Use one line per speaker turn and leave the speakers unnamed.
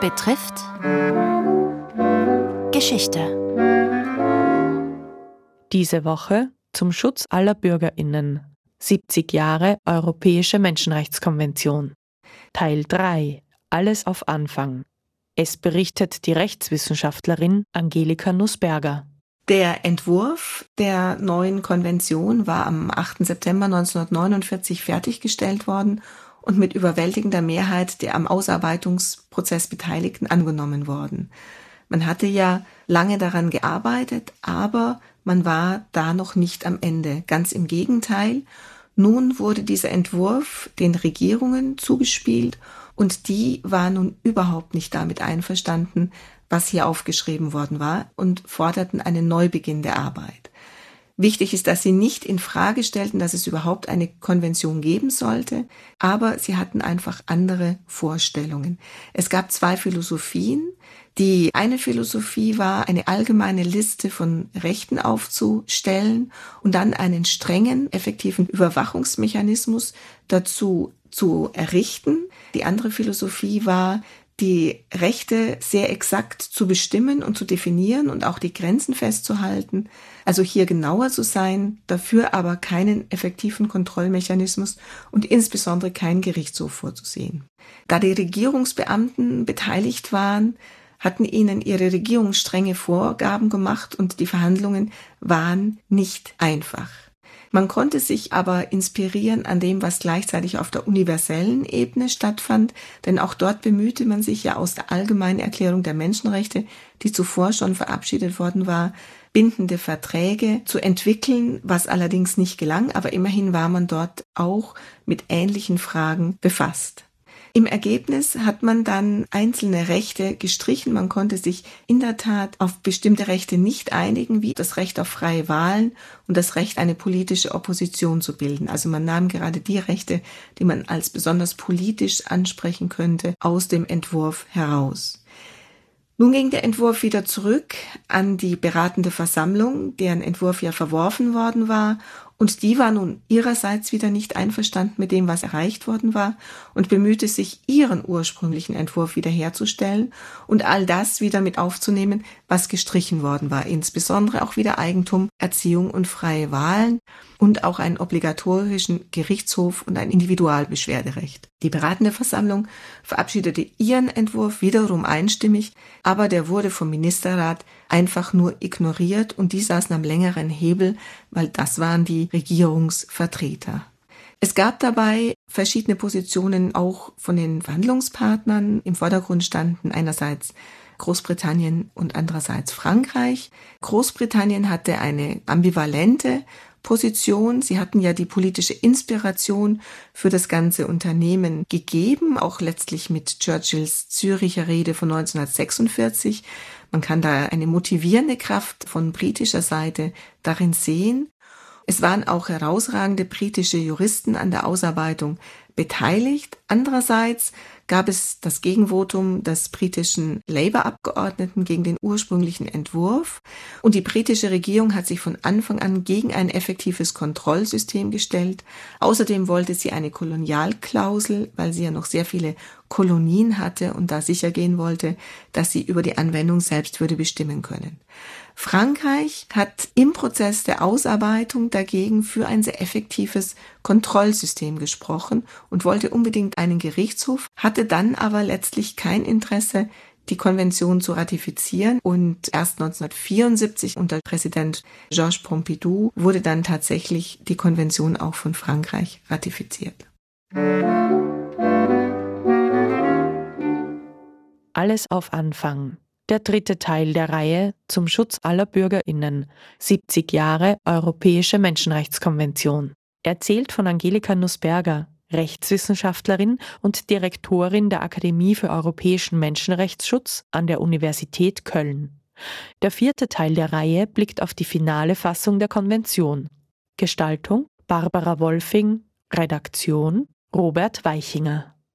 betrifft Geschichte.
Diese Woche zum Schutz aller Bürgerinnen. 70 Jahre Europäische Menschenrechtskonvention. Teil 3. Alles auf Anfang. Es berichtet die Rechtswissenschaftlerin Angelika Nussberger.
Der Entwurf der neuen Konvention war am 8. September 1949 fertiggestellt worden und mit überwältigender Mehrheit der am Ausarbeitungsprozess Beteiligten angenommen worden. Man hatte ja lange daran gearbeitet, aber man war da noch nicht am Ende. Ganz im Gegenteil. Nun wurde dieser Entwurf den Regierungen zugespielt und die waren nun überhaupt nicht damit einverstanden, was hier aufgeschrieben worden war und forderten einen Neubeginn der Arbeit. Wichtig ist, dass sie nicht in Frage stellten, dass es überhaupt eine Konvention geben sollte, aber sie hatten einfach andere Vorstellungen. Es gab zwei Philosophien. Die eine Philosophie war, eine allgemeine Liste von Rechten aufzustellen und dann einen strengen, effektiven Überwachungsmechanismus dazu zu errichten. Die andere Philosophie war, die Rechte sehr exakt zu bestimmen und zu definieren und auch die Grenzen festzuhalten, also hier genauer zu sein, dafür aber keinen effektiven Kontrollmechanismus und insbesondere keinen Gerichtshof vorzusehen. Da die Regierungsbeamten beteiligt waren, hatten ihnen ihre Regierung strenge Vorgaben gemacht und die Verhandlungen waren nicht einfach. Man konnte sich aber inspirieren an dem, was gleichzeitig auf der universellen Ebene stattfand, denn auch dort bemühte man sich ja aus der allgemeinen Erklärung der Menschenrechte, die zuvor schon verabschiedet worden war, bindende Verträge zu entwickeln, was allerdings nicht gelang, aber immerhin war man dort auch mit ähnlichen Fragen befasst. Im Ergebnis hat man dann einzelne Rechte gestrichen. Man konnte sich in der Tat auf bestimmte Rechte nicht einigen, wie das Recht auf freie Wahlen und das Recht, eine politische Opposition zu bilden. Also man nahm gerade die Rechte, die man als besonders politisch ansprechen könnte, aus dem Entwurf heraus. Nun ging der Entwurf wieder zurück an die beratende Versammlung, deren Entwurf ja verworfen worden war, und die war nun ihrerseits wieder nicht einverstanden mit dem, was erreicht worden war, und bemühte sich, ihren ursprünglichen Entwurf wiederherzustellen und all das wieder mit aufzunehmen, was gestrichen worden war, insbesondere auch wieder Eigentum, Erziehung und freie Wahlen und auch einen obligatorischen Gerichtshof und ein Individualbeschwerderecht. Die beratende Versammlung verabschiedete ihren Entwurf wiederum einstimmig, aber der wurde vom Ministerrat einfach nur ignoriert und die saßen am längeren Hebel, weil das waren die Regierungsvertreter. Es gab dabei verschiedene Positionen auch von den Verhandlungspartnern. Im Vordergrund standen einerseits Großbritannien und andererseits Frankreich. Großbritannien hatte eine ambivalente Position. Sie hatten ja die politische Inspiration für das ganze Unternehmen gegeben, auch letztlich mit Churchills Züricher Rede von 1946. Man kann da eine motivierende Kraft von britischer Seite darin sehen. Es waren auch herausragende britische Juristen an der Ausarbeitung beteiligt. Andererseits gab es das Gegenvotum des britischen Labour-Abgeordneten gegen den ursprünglichen Entwurf und die britische Regierung hat sich von Anfang an gegen ein effektives Kontrollsystem gestellt. Außerdem wollte sie eine Kolonialklausel, weil sie ja noch sehr viele Kolonien hatte und da sicher gehen wollte, dass sie über die Anwendung selbst würde bestimmen können. Frankreich hat im Prozess der Ausarbeitung dagegen für ein sehr effektives Kontrollsystem gesprochen und wollte unbedingt einen Gerichtshof, hatte dann aber letztlich kein Interesse, die Konvention zu ratifizieren und erst 1974 unter Präsident Georges Pompidou wurde dann tatsächlich die Konvention auch von Frankreich ratifiziert.
Alles auf Anfang der dritte Teil der Reihe zum Schutz aller Bürgerinnen 70 Jahre Europäische Menschenrechtskonvention. Erzählt von Angelika Nussberger, Rechtswissenschaftlerin und Direktorin der Akademie für europäischen Menschenrechtsschutz an der Universität Köln. Der vierte Teil der Reihe blickt auf die finale Fassung der Konvention. Gestaltung Barbara Wolfing, Redaktion Robert Weichinger.